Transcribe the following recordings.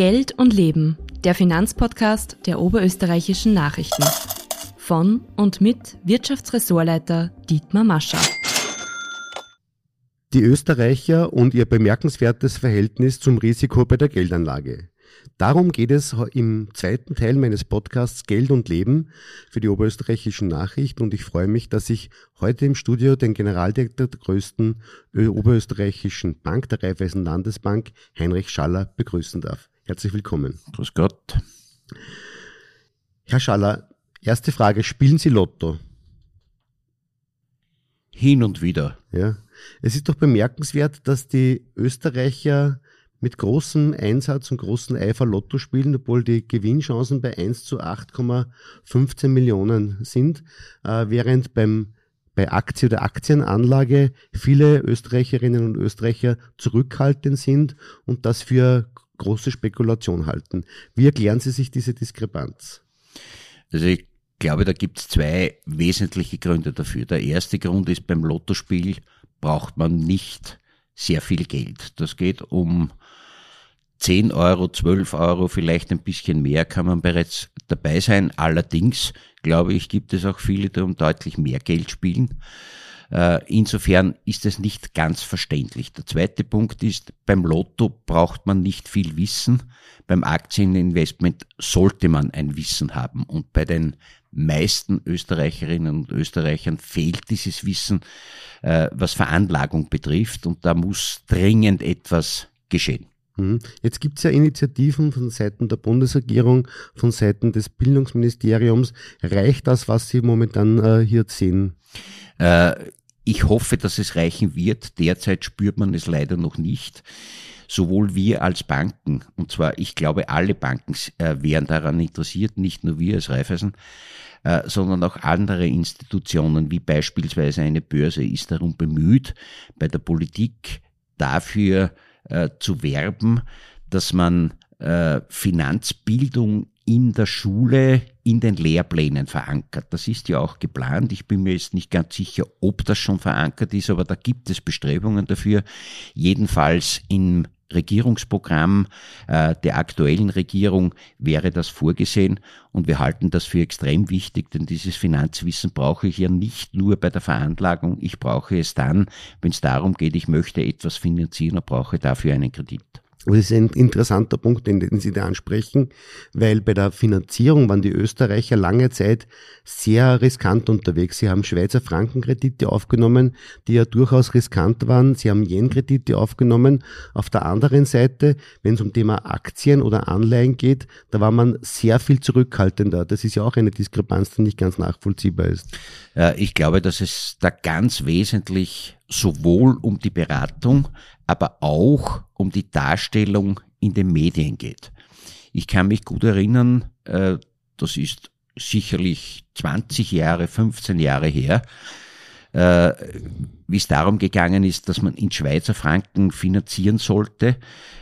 Geld und Leben, der Finanzpodcast der oberösterreichischen Nachrichten. Von und mit Wirtschaftsressortleiter Dietmar Mascher. Die Österreicher und ihr bemerkenswertes Verhältnis zum Risiko bei der Geldanlage. Darum geht es im zweiten Teil meines Podcasts Geld und Leben für die oberösterreichischen Nachrichten und ich freue mich, dass ich heute im Studio den Generaldirektor der größten oberösterreichischen Bank, der Raiffeisen Landesbank, Heinrich Schaller, begrüßen darf. Herzlich willkommen. Grüß Gott. Herr Schaller, erste Frage, spielen Sie Lotto? Hin und wieder. Ja. Es ist doch bemerkenswert, dass die Österreicher mit großem Einsatz und großem Eifer Lotto spielen, obwohl die Gewinnchancen bei 1 zu 8,15 Millionen sind, äh, während beim bei Aktie oder Aktienanlage viele Österreicherinnen und Österreicher zurückhaltend sind und das für große Spekulation halten. Wie erklären Sie sich diese Diskrepanz? Also ich glaube, da gibt es zwei wesentliche Gründe dafür. Der erste Grund ist, beim Lottospiel braucht man nicht sehr viel Geld. Das geht um 10 Euro, 12 Euro, vielleicht ein bisschen mehr kann man bereits dabei sein. Allerdings, glaube ich, gibt es auch viele, die um deutlich mehr Geld spielen. Äh, insofern ist es nicht ganz verständlich. Der zweite Punkt ist, beim Lotto braucht man nicht viel Wissen. Beim Aktieninvestment sollte man ein Wissen haben. Und bei den meisten Österreicherinnen und Österreichern fehlt dieses Wissen, äh, was Veranlagung betrifft. Und da muss dringend etwas geschehen. Mhm. Jetzt gibt es ja Initiativen von Seiten der Bundesregierung, von Seiten des Bildungsministeriums. Reicht das, was Sie momentan äh, hier sehen? Äh, ich hoffe, dass es reichen wird. Derzeit spürt man es leider noch nicht. Sowohl wir als Banken, und zwar ich glaube, alle Banken äh, wären daran interessiert, nicht nur wir als Raiffeisen, äh, sondern auch andere Institutionen, wie beispielsweise eine Börse, ist darum bemüht, bei der Politik dafür äh, zu werben, dass man äh, Finanzbildung in der Schule in den Lehrplänen verankert. Das ist ja auch geplant. Ich bin mir jetzt nicht ganz sicher, ob das schon verankert ist, aber da gibt es Bestrebungen dafür. Jedenfalls im Regierungsprogramm äh, der aktuellen Regierung wäre das vorgesehen und wir halten das für extrem wichtig, denn dieses Finanzwissen brauche ich ja nicht nur bei der Veranlagung, ich brauche es dann, wenn es darum geht, ich möchte etwas finanzieren und brauche dafür einen Kredit. Das ist ein interessanter Punkt, den, den, Sie da ansprechen, weil bei der Finanzierung waren die Österreicher lange Zeit sehr riskant unterwegs. Sie haben Schweizer Frankenkredite aufgenommen, die ja durchaus riskant waren. Sie haben Yen-Kredite aufgenommen. Auf der anderen Seite, wenn es um Thema Aktien oder Anleihen geht, da war man sehr viel zurückhaltender. Das ist ja auch eine Diskrepanz, die nicht ganz nachvollziehbar ist. Ich glaube, dass es da ganz wesentlich sowohl um die Beratung, aber auch um die Darstellung in den Medien geht. Ich kann mich gut erinnern, äh, das ist sicherlich 20 Jahre, 15 Jahre her, äh, wie es darum gegangen ist, dass man in Schweizer Franken finanzieren sollte,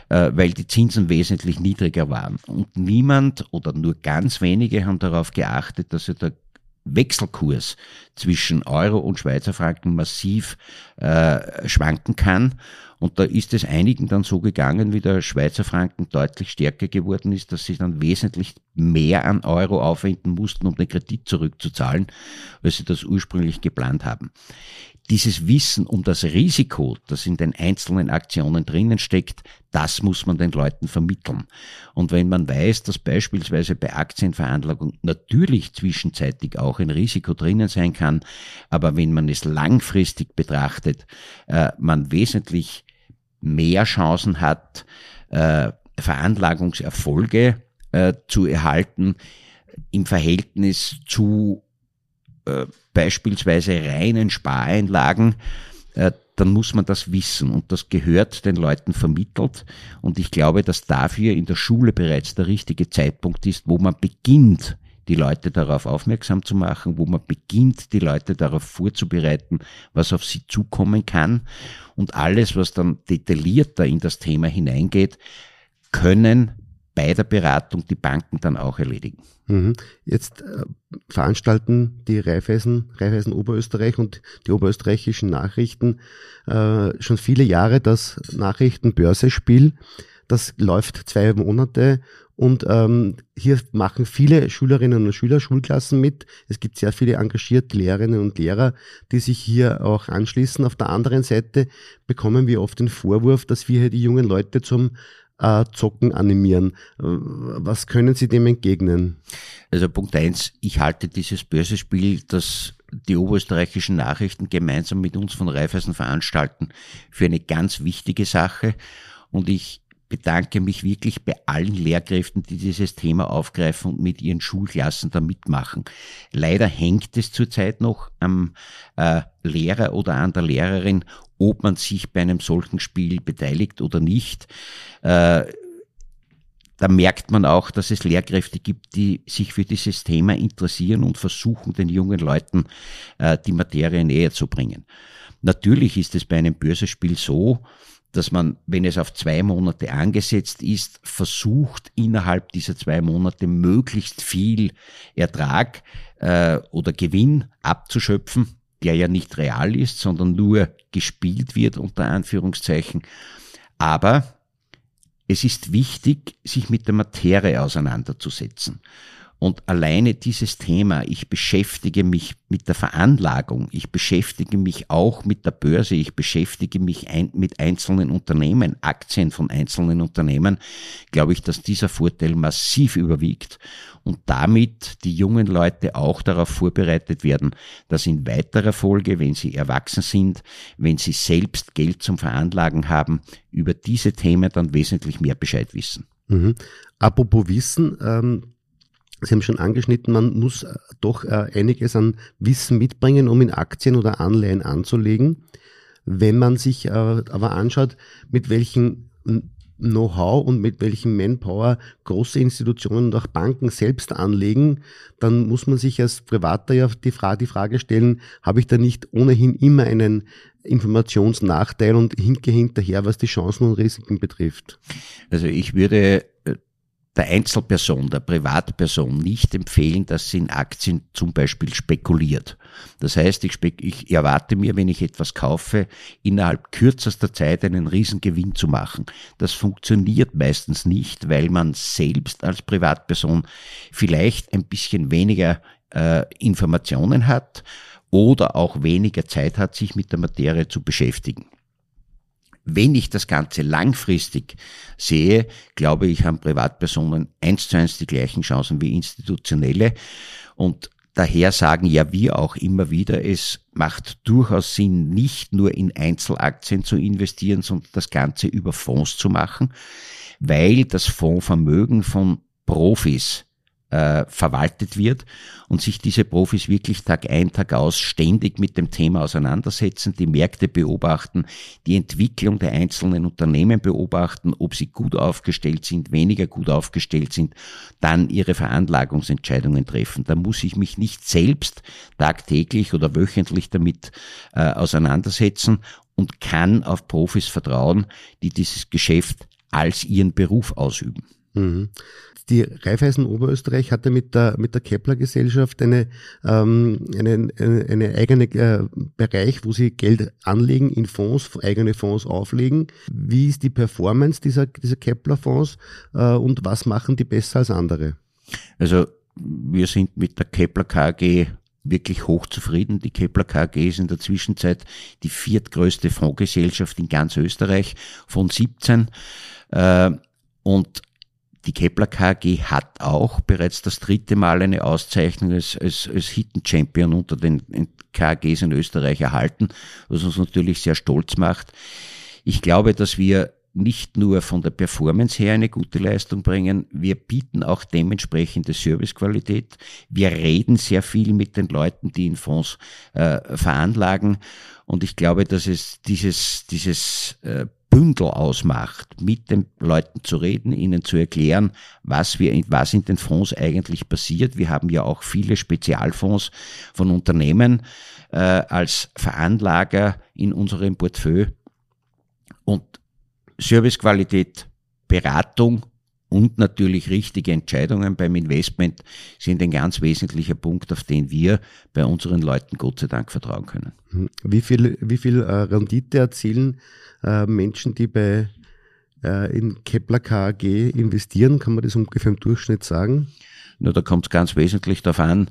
äh, weil die Zinsen wesentlich niedriger waren. Und niemand oder nur ganz wenige haben darauf geachtet, dass der Wechselkurs zwischen Euro und Schweizer Franken massiv äh, schwanken kann. Und da ist es einigen dann so gegangen, wie der Schweizer Franken deutlich stärker geworden ist, dass sie dann wesentlich mehr an Euro aufwenden mussten, um den Kredit zurückzuzahlen, als sie das ursprünglich geplant haben dieses Wissen um das Risiko, das in den einzelnen Aktionen drinnen steckt, das muss man den Leuten vermitteln. Und wenn man weiß, dass beispielsweise bei Aktienveranlagung natürlich zwischenzeitig auch ein Risiko drinnen sein kann, aber wenn man es langfristig betrachtet, äh, man wesentlich mehr Chancen hat, äh, Veranlagungserfolge äh, zu erhalten im Verhältnis zu äh, beispielsweise reinen Spareinlagen, äh, dann muss man das wissen und das gehört den Leuten vermittelt. Und ich glaube, dass dafür in der Schule bereits der richtige Zeitpunkt ist, wo man beginnt, die Leute darauf aufmerksam zu machen, wo man beginnt, die Leute darauf vorzubereiten, was auf sie zukommen kann. Und alles, was dann detaillierter in das Thema hineingeht, können bei der Beratung die Banken dann auch erledigen. Mhm. Jetzt äh, veranstalten die Raiffeisen, Raiffeisen Oberösterreich und die oberösterreichischen Nachrichten äh, schon viele Jahre das Nachrichtenbörsespiel. Das läuft zwei Monate und ähm, hier machen viele Schülerinnen und Schüler Schulklassen mit. Es gibt sehr viele engagierte Lehrerinnen und Lehrer, die sich hier auch anschließen. Auf der anderen Seite bekommen wir oft den Vorwurf, dass wir hier die jungen Leute zum äh, Zocken animieren. Äh, was können Sie dem entgegnen? Also Punkt eins, ich halte dieses Börsespiel, das die oberösterreichischen Nachrichten gemeinsam mit uns von Raiffeisen veranstalten, für eine ganz wichtige Sache. Und ich bedanke mich wirklich bei allen Lehrkräften, die dieses Thema aufgreifen und mit ihren Schulklassen da mitmachen. Leider hängt es zurzeit noch am äh, Lehrer oder an der Lehrerin, ob man sich bei einem solchen Spiel beteiligt oder nicht. Äh, da merkt man auch, dass es Lehrkräfte gibt, die sich für dieses Thema interessieren und versuchen, den jungen Leuten äh, die Materie näher zu bringen. Natürlich ist es bei einem Börsespiel so, dass man, wenn es auf zwei Monate angesetzt ist, versucht, innerhalb dieser zwei Monate möglichst viel Ertrag äh, oder Gewinn abzuschöpfen, der ja nicht real ist, sondern nur gespielt wird unter Anführungszeichen. Aber es ist wichtig, sich mit der Materie auseinanderzusetzen. Und alleine dieses Thema, ich beschäftige mich mit der Veranlagung, ich beschäftige mich auch mit der Börse, ich beschäftige mich ein, mit einzelnen Unternehmen, Aktien von einzelnen Unternehmen, glaube ich, dass dieser Vorteil massiv überwiegt und damit die jungen Leute auch darauf vorbereitet werden, dass in weiterer Folge, wenn sie erwachsen sind, wenn sie selbst Geld zum Veranlagen haben, über diese Themen dann wesentlich mehr Bescheid wissen. Mhm. Apropos Wissen, ähm Sie haben schon angeschnitten, man muss äh, doch äh, einiges an Wissen mitbringen, um in Aktien oder Anleihen anzulegen. Wenn man sich äh, aber anschaut, mit welchem Know-how und mit welchem Manpower große Institutionen und auch Banken selbst anlegen, dann muss man sich als Privater ja die Frage, stellen, habe ich da nicht ohnehin immer einen Informationsnachteil und hinke hinterher, was die Chancen und Risiken betrifft? Also ich würde der Einzelperson, der Privatperson nicht empfehlen, dass sie in Aktien zum Beispiel spekuliert. Das heißt, ich, ich, erwarte mir, wenn ich etwas kaufe, innerhalb kürzester Zeit einen Riesengewinn zu machen. Das funktioniert meistens nicht, weil man selbst als Privatperson vielleicht ein bisschen weniger äh, Informationen hat oder auch weniger Zeit hat, sich mit der Materie zu beschäftigen. Wenn ich das Ganze langfristig sehe, glaube ich, haben Privatpersonen eins zu eins die gleichen Chancen wie institutionelle. Und daher sagen ja wir auch immer wieder, es macht durchaus Sinn, nicht nur in Einzelaktien zu investieren, sondern das Ganze über Fonds zu machen, weil das Fondsvermögen von Profis äh, verwaltet wird und sich diese Profis wirklich Tag ein, Tag aus ständig mit dem Thema auseinandersetzen, die Märkte beobachten, die Entwicklung der einzelnen Unternehmen beobachten, ob sie gut aufgestellt sind, weniger gut aufgestellt sind, dann ihre Veranlagungsentscheidungen treffen. Da muss ich mich nicht selbst tagtäglich oder wöchentlich damit äh, auseinandersetzen und kann auf Profis vertrauen, die dieses Geschäft als ihren Beruf ausüben. Mhm. Die Raiffeisen Oberösterreich hatte mit der, mit der Kepler Gesellschaft eine, ähm, eine, eine, eine eigene äh, Bereich, wo sie Geld anlegen in Fonds, eigene Fonds auflegen. Wie ist die Performance dieser, dieser Kepler Fonds äh, und was machen die besser als andere? Also wir sind mit der Kepler KG wirklich hochzufrieden. Die Kepler KG ist in der Zwischenzeit die viertgrößte Fondsgesellschaft in ganz Österreich von 17. Äh, und die Kepler KG hat auch bereits das dritte Mal eine Auszeichnung als, als, als Hidden Champion unter den KGs in Österreich erhalten, was uns natürlich sehr stolz macht. Ich glaube, dass wir nicht nur von der Performance her eine gute Leistung bringen, wir bieten auch dementsprechende Servicequalität. Wir reden sehr viel mit den Leuten, die in Fonds äh, veranlagen. Und ich glaube, dass es dieses, dieses äh, Bündel ausmacht, mit den Leuten zu reden, ihnen zu erklären, was wir, was in den Fonds eigentlich passiert. Wir haben ja auch viele Spezialfonds von Unternehmen äh, als Veranlager in unserem Portfolio und Servicequalität, Beratung und natürlich richtige Entscheidungen beim Investment sind ein ganz wesentlicher Punkt, auf den wir bei unseren Leuten Gott sei Dank vertrauen können. Wie viel, wie viel äh, Rendite erzielen äh, Menschen, die bei äh, in Kepler KAG investieren? Kann man das ungefähr im Durchschnitt sagen? Nur da kommt es ganz wesentlich darauf an,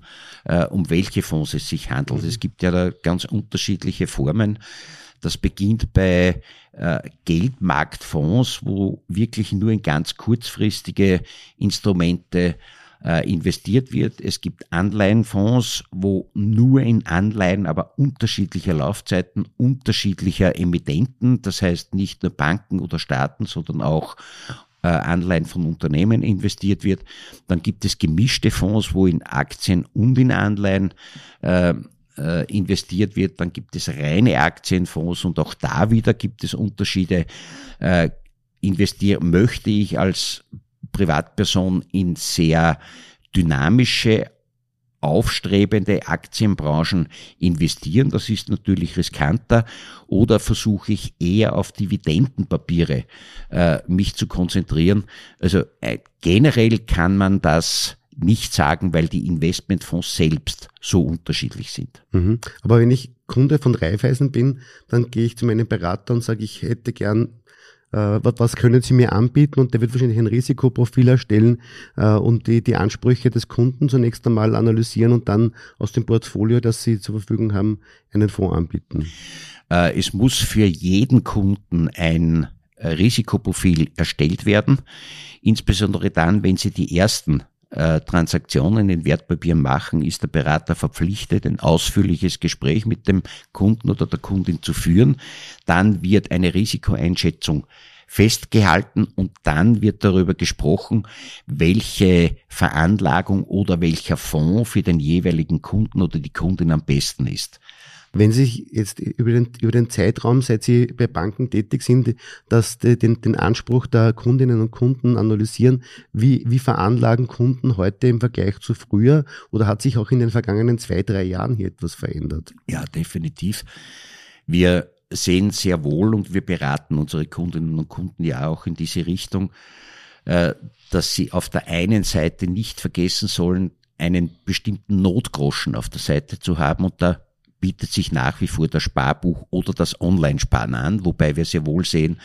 um welche Fonds es sich handelt. Mhm. Es gibt ja da ganz unterschiedliche Formen. Das beginnt bei äh, Geldmarktfonds, wo wirklich nur in ganz kurzfristige Instrumente äh, investiert wird. Es gibt Anleihenfonds, wo nur in Anleihen, aber unterschiedlicher Laufzeiten, unterschiedlicher Emittenten, das heißt nicht nur Banken oder Staaten, sondern auch äh, Anleihen von Unternehmen investiert wird. Dann gibt es gemischte Fonds, wo in Aktien und in Anleihen äh, investiert wird. Dann gibt es reine Aktienfonds und auch da wieder gibt es Unterschiede. Äh, investieren möchte ich als Privatperson in sehr dynamische, aufstrebende Aktienbranchen investieren. Das ist natürlich riskanter. Oder versuche ich eher auf Dividendenpapiere äh, mich zu konzentrieren. Also äh, generell kann man das nicht sagen, weil die Investmentfonds selbst so unterschiedlich sind. Mhm. Aber wenn ich Kunde von Raiffeisen bin, dann gehe ich zu meinem Berater und sage, ich hätte gern äh, was können Sie mir anbieten? Und der wird wahrscheinlich ein Risikoprofil erstellen äh, und die, die Ansprüche des Kunden zunächst einmal analysieren und dann aus dem Portfolio, das Sie zur Verfügung haben, einen Fonds anbieten. Äh, es muss für jeden Kunden ein Risikoprofil erstellt werden, insbesondere dann, wenn Sie die ersten Transaktionen in Wertpapieren machen, ist der Berater verpflichtet, ein ausführliches Gespräch mit dem Kunden oder der Kundin zu führen. Dann wird eine Risikoeinschätzung festgehalten und dann wird darüber gesprochen, welche Veranlagung oder welcher Fonds für den jeweiligen Kunden oder die Kundin am besten ist. Wenn Sie sich jetzt über den, über den Zeitraum, seit Sie bei Banken tätig sind, dass den, den Anspruch der Kundinnen und Kunden analysieren, wie, wie veranlagen Kunden heute im Vergleich zu früher oder hat sich auch in den vergangenen zwei, drei Jahren hier etwas verändert? Ja, definitiv. Wir sehen sehr wohl und wir beraten unsere Kundinnen und Kunden ja auch in diese Richtung, äh, dass sie auf der einen Seite nicht vergessen sollen, einen bestimmten Notgroschen auf der Seite zu haben und da bietet sich nach wie vor das Sparbuch oder das Online-Sparen an, wobei wir sehr wohl sehen,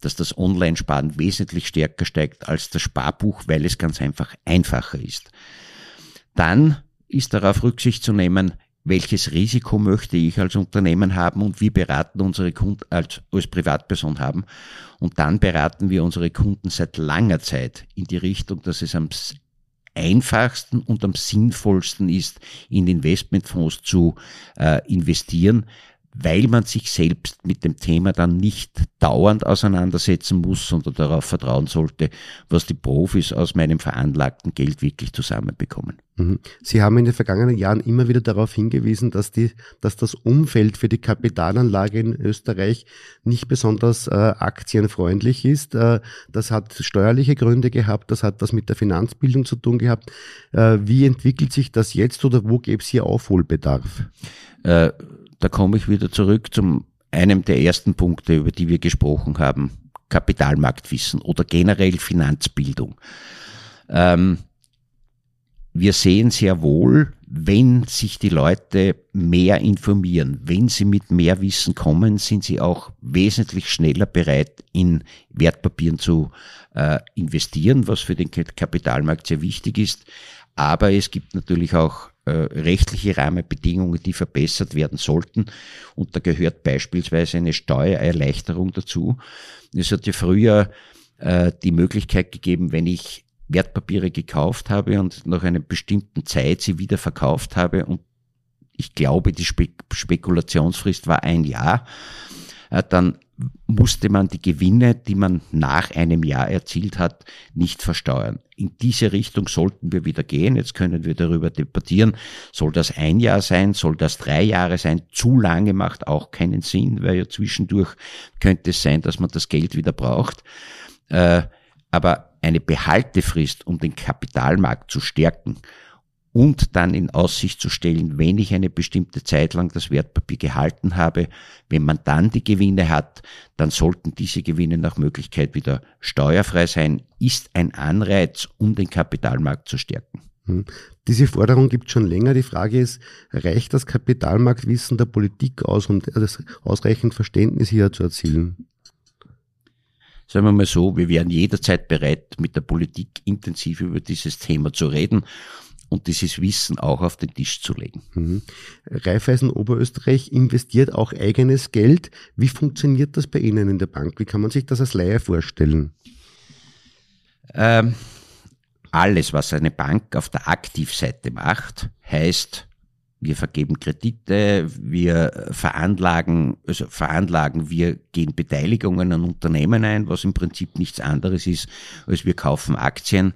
dass das Online-Sparen wesentlich stärker steigt als das Sparbuch, weil es ganz einfach einfacher ist. Dann ist darauf Rücksicht zu nehmen, welches Risiko möchte ich als Unternehmen haben und wie beraten unsere Kunden als, als Privatperson haben. Und dann beraten wir unsere Kunden seit langer Zeit in die Richtung, dass es am einfachsten und am sinnvollsten ist, in Investmentfonds zu äh, investieren, weil man sich selbst mit dem Thema dann nicht dauernd auseinandersetzen muss, sondern darauf vertrauen sollte, was die Profis aus meinem veranlagten Geld wirklich zusammenbekommen. Mhm. Sie haben in den vergangenen Jahren immer wieder darauf hingewiesen, dass, die, dass das Umfeld für die Kapitalanlage in Österreich nicht besonders äh, aktienfreundlich ist. Äh, das hat steuerliche Gründe gehabt, das hat was mit der Finanzbildung zu tun gehabt. Äh, wie entwickelt sich das jetzt oder wo gäbe es hier Aufholbedarf? Da komme ich wieder zurück zum einem der ersten Punkte, über die wir gesprochen haben, Kapitalmarktwissen oder generell Finanzbildung. Ähm, wir sehen sehr wohl, wenn sich die Leute mehr informieren, wenn sie mit mehr Wissen kommen, sind sie auch wesentlich schneller bereit, in Wertpapieren zu äh, investieren, was für den Kapitalmarkt sehr wichtig ist. Aber es gibt natürlich auch rechtliche Rahmenbedingungen, die verbessert werden sollten. Und da gehört beispielsweise eine Steuererleichterung dazu. Es hat ja früher äh, die Möglichkeit gegeben, wenn ich Wertpapiere gekauft habe und nach einer bestimmten Zeit sie wieder verkauft habe und ich glaube, die Spekulationsfrist war ein Jahr, äh, dann musste man die Gewinne, die man nach einem Jahr erzielt hat, nicht versteuern. In diese Richtung sollten wir wieder gehen. Jetzt können wir darüber debattieren. Soll das ein Jahr sein? Soll das drei Jahre sein? Zu lange macht auch keinen Sinn, weil ja zwischendurch könnte es sein, dass man das Geld wieder braucht. Äh, aber eine Behaltefrist, um den Kapitalmarkt zu stärken und dann in Aussicht zu stellen, wenn ich eine bestimmte Zeit lang das Wertpapier gehalten habe, wenn man dann die Gewinne hat, dann sollten diese Gewinne nach Möglichkeit wieder steuerfrei sein, ist ein Anreiz, um den Kapitalmarkt zu stärken. Hm. Diese Forderung gibt schon länger. Die Frage ist, reicht das Kapitalmarktwissen der Politik aus, um das ausreichend Verständnis hier zu erzielen? sagen wir mal so, wir wären jederzeit bereit, mit der Politik intensiv über dieses Thema zu reden und dieses Wissen auch auf den Tisch zu legen. Mhm. Raiffeisen Oberösterreich investiert auch eigenes Geld. Wie funktioniert das bei Ihnen in der Bank? Wie kann man sich das als Laie vorstellen? Ähm, alles, was eine Bank auf der Aktivseite macht, heißt, wir vergeben Kredite, wir veranlagen, also veranlagen, wir gehen Beteiligungen an Unternehmen ein, was im Prinzip nichts anderes ist, als wir kaufen Aktien,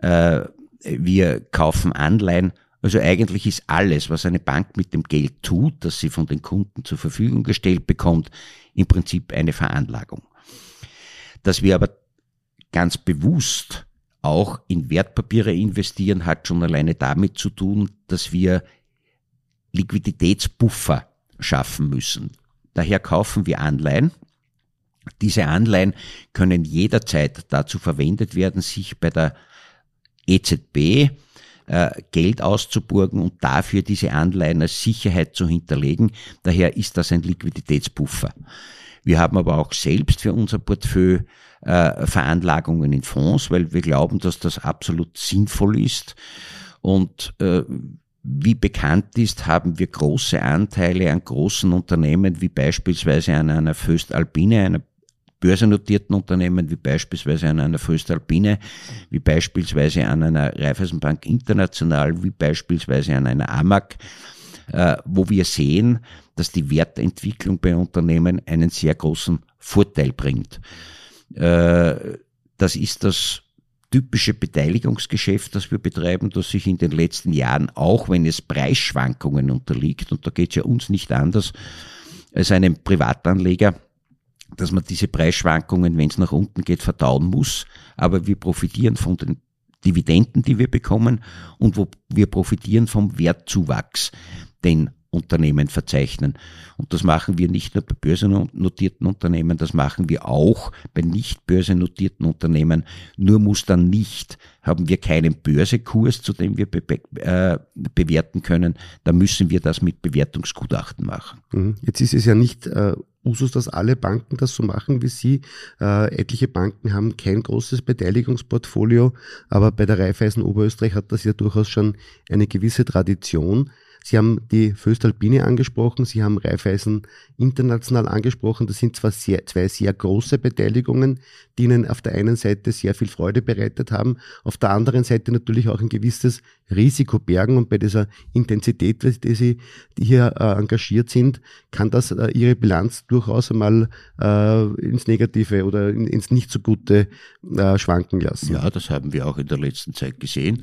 äh, wir kaufen Anleihen. Also eigentlich ist alles, was eine Bank mit dem Geld tut, das sie von den Kunden zur Verfügung gestellt bekommt, im Prinzip eine Veranlagung. Dass wir aber ganz bewusst auch in Wertpapiere investieren, hat schon alleine damit zu tun, dass wir Liquiditätsbuffer schaffen müssen. Daher kaufen wir Anleihen. Diese Anleihen können jederzeit dazu verwendet werden, sich bei der EZB äh, Geld auszuburgen und dafür diese Anleihen als Sicherheit zu hinterlegen. Daher ist das ein Liquiditätsbuffer. Wir haben aber auch selbst für unser Portfolio äh, Veranlagungen in Fonds, weil wir glauben, dass das absolut sinnvoll ist. Und äh, wie bekannt ist, haben wir große Anteile an großen Unternehmen, wie beispielsweise an einer Föstalpine, einer börsennotierten Unternehmen, wie beispielsweise an einer Föstalpine, wie beispielsweise an einer Raiffeisenbank International, wie beispielsweise an einer AMAG, äh, wo wir sehen, dass die Wertentwicklung bei Unternehmen einen sehr großen Vorteil bringt. Äh, das ist das typische Beteiligungsgeschäft, das wir betreiben, das sich in den letzten Jahren, auch wenn es Preisschwankungen unterliegt, und da geht es ja uns nicht anders als einem Privatanleger, dass man diese Preisschwankungen, wenn es nach unten geht, verdauen muss. Aber wir profitieren von den Dividenden, die wir bekommen und wo wir profitieren vom Wertzuwachs. Denn Unternehmen verzeichnen. Und das machen wir nicht nur bei börsennotierten Unternehmen, das machen wir auch bei nicht börsennotierten Unternehmen. Nur muss dann nicht, haben wir keinen Börsekurs, zu dem wir be äh, bewerten können. Da müssen wir das mit Bewertungsgutachten machen. Mhm. Jetzt ist es ja nicht äh, Usus, dass alle Banken das so machen wie Sie. Äh, etliche Banken haben kein großes Beteiligungsportfolio, aber bei der Raiffeisen Oberösterreich hat das ja durchaus schon eine gewisse Tradition. Sie haben die Föstalpine angesprochen, Sie haben Raiffeisen international angesprochen. Das sind zwar sehr, zwei sehr große Beteiligungen, die Ihnen auf der einen Seite sehr viel Freude bereitet haben, auf der anderen Seite natürlich auch ein gewisses Risiko bergen und bei dieser Intensität, die Sie die hier äh, engagiert sind, kann das äh, Ihre Bilanz durchaus einmal äh, ins Negative oder in, ins nicht so gute äh, schwanken lassen. Ja, das haben wir auch in der letzten Zeit gesehen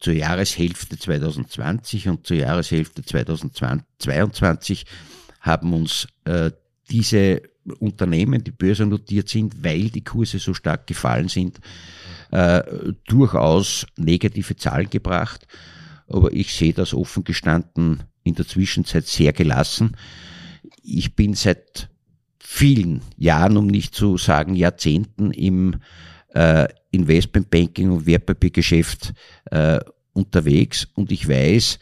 zur Jahreshälfte 2020 und zur Jahreshälfte 2022 haben uns äh, diese Unternehmen, die börsennotiert sind, weil die Kurse so stark gefallen sind, äh, durchaus negative Zahlen gebracht. Aber ich sehe das offen gestanden in der Zwischenzeit sehr gelassen. Ich bin seit vielen Jahren, um nicht zu sagen Jahrzehnten, im äh, Investmentbanking und Wertpapiergeschäft äh, unterwegs und ich weiß,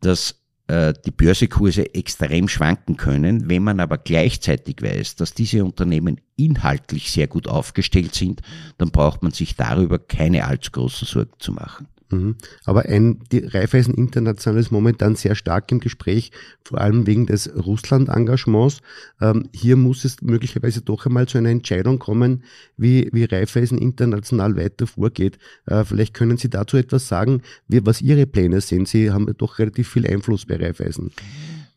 dass äh, die Börsekurse extrem schwanken können. Wenn man aber gleichzeitig weiß, dass diese Unternehmen inhaltlich sehr gut aufgestellt sind, dann braucht man sich darüber keine allzu großen Sorgen zu machen. Mhm. Aber ein, die Raiffeisen International ist momentan sehr stark im Gespräch, vor allem wegen des Russland-Engagements. Ähm, hier muss es möglicherweise doch einmal zu einer Entscheidung kommen, wie, wie Raiffeisen International weiter vorgeht. Äh, vielleicht können Sie dazu etwas sagen, wie, was Ihre Pläne sind. Sie haben doch relativ viel Einfluss bei Raiffeisen.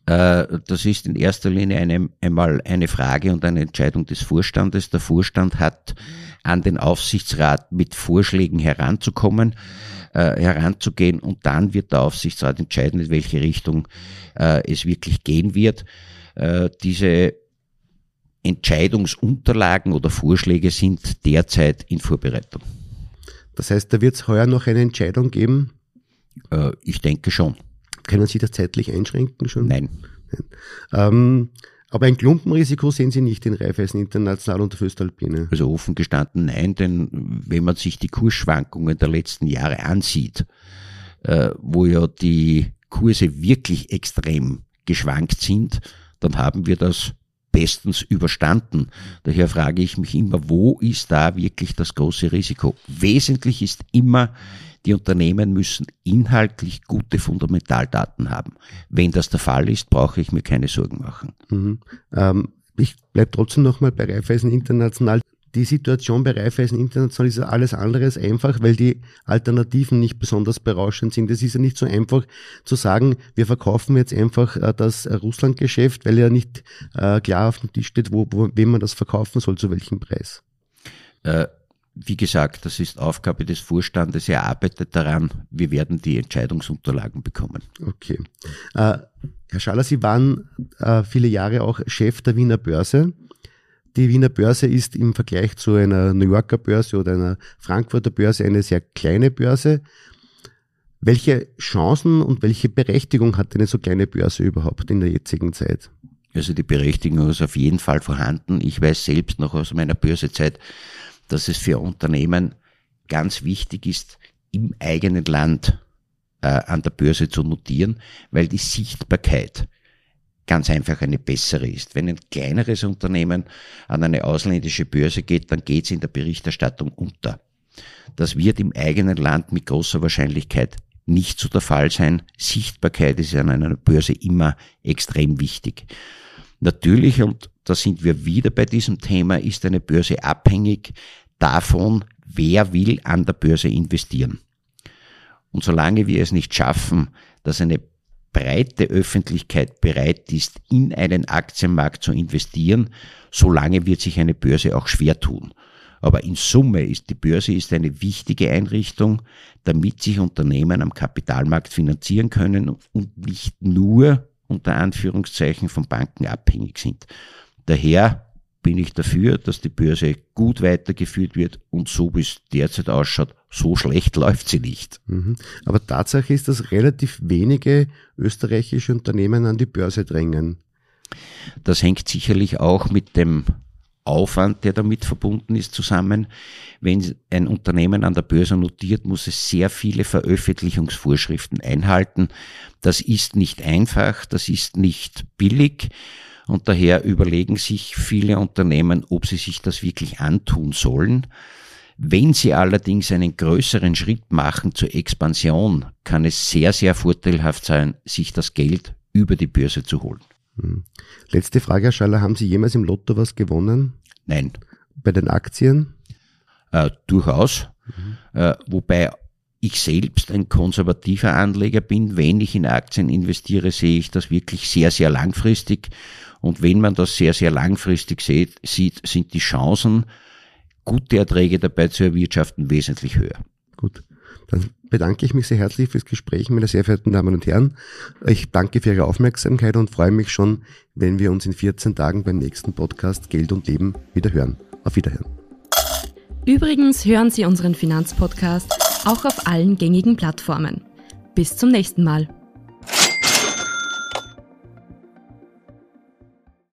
Äh, das ist in erster Linie eine, einmal eine Frage und eine Entscheidung des Vorstandes. Der Vorstand hat an den Aufsichtsrat mit Vorschlägen heranzukommen äh, heranzugehen und dann wird der Aufsichtsrat entscheiden, in welche Richtung äh, es wirklich gehen wird. Äh, diese Entscheidungsunterlagen oder Vorschläge sind derzeit in Vorbereitung. Das heißt, da wird es heuer noch eine Entscheidung geben? Äh, ich denke schon. Können Sie das zeitlich einschränken schon? Nein. Nein. Ähm, aber ein Klumpenrisiko sehen Sie nicht in Raiffeisen International und Föstalpine? Also offen gestanden nein, denn wenn man sich die Kursschwankungen der letzten Jahre ansieht, äh, wo ja die Kurse wirklich extrem geschwankt sind, dann haben wir das bestens überstanden. Daher frage ich mich immer, wo ist da wirklich das große Risiko? Wesentlich ist immer, die Unternehmen müssen inhaltlich gute Fundamentaldaten haben. Wenn das der Fall ist, brauche ich mir keine Sorgen machen. Mhm. Ähm, ich bleibe trotzdem nochmal bei Raiffeisen International. Die Situation bei Raiffeisen International ist alles andere als einfach, weil die Alternativen nicht besonders berauschend sind. Es ist ja nicht so einfach zu sagen, wir verkaufen jetzt einfach äh, das Russlandgeschäft, weil ja nicht äh, klar auf dem Tisch steht, wo, wo, wem man das verkaufen soll, zu welchem Preis. Äh, wie gesagt, das ist Aufgabe des Vorstandes. Er arbeitet daran. Wir werden die Entscheidungsunterlagen bekommen. Okay. Äh, Herr Schaller, Sie waren äh, viele Jahre auch Chef der Wiener Börse. Die Wiener Börse ist im Vergleich zu einer New Yorker Börse oder einer Frankfurter Börse eine sehr kleine Börse. Welche Chancen und welche Berechtigung hat eine so kleine Börse überhaupt in der jetzigen Zeit? Also die Berechtigung ist auf jeden Fall vorhanden. Ich weiß selbst noch aus meiner Börsezeit, dass es für Unternehmen ganz wichtig ist, im eigenen Land äh, an der Börse zu notieren, weil die Sichtbarkeit ganz einfach eine bessere ist. Wenn ein kleineres Unternehmen an eine ausländische Börse geht, dann geht es in der Berichterstattung unter. Das wird im eigenen Land mit großer Wahrscheinlichkeit nicht so der Fall sein. Sichtbarkeit ist an einer Börse immer extrem wichtig. Natürlich, und da sind wir wieder bei diesem Thema, ist eine Börse abhängig davon, wer will an der Börse investieren. Und solange wir es nicht schaffen, dass eine breite Öffentlichkeit bereit ist, in einen Aktienmarkt zu investieren, solange wird sich eine Börse auch schwer tun. Aber in Summe ist die Börse ist eine wichtige Einrichtung, damit sich Unternehmen am Kapitalmarkt finanzieren können und nicht nur unter Anführungszeichen von Banken abhängig sind. Daher bin ich dafür, dass die Börse gut weitergeführt wird und so wie es derzeit ausschaut, so schlecht läuft sie nicht. Mhm. Aber Tatsache ist, dass relativ wenige österreichische Unternehmen an die Börse drängen. Das hängt sicherlich auch mit dem Aufwand, der damit verbunden ist, zusammen. Wenn ein Unternehmen an der Börse notiert, muss es sehr viele Veröffentlichungsvorschriften einhalten. Das ist nicht einfach, das ist nicht billig und daher überlegen sich viele Unternehmen, ob sie sich das wirklich antun sollen. Wenn Sie allerdings einen größeren Schritt machen zur Expansion, kann es sehr, sehr vorteilhaft sein, sich das Geld über die Börse zu holen. Hm. Letzte Frage, Herr Schaller, haben Sie jemals im Lotto was gewonnen? Nein. Bei den Aktien? Äh, durchaus. Mhm. Äh, wobei ich selbst ein konservativer Anleger bin. Wenn ich in Aktien investiere, sehe ich das wirklich sehr, sehr langfristig und wenn man das sehr, sehr langfristig sieht, sieht sind die Chancen, gute Erträge dabei zu erwirtschaften, wesentlich höher. Gut. Dann bedanke ich mich sehr herzlich fürs Gespräch, meine sehr verehrten Damen und Herren. Ich danke für Ihre Aufmerksamkeit und freue mich schon, wenn wir uns in 14 Tagen beim nächsten Podcast Geld und Leben wieder hören. Auf Wiederhören. Übrigens hören Sie unseren Finanzpodcast auch auf allen gängigen Plattformen. Bis zum nächsten Mal.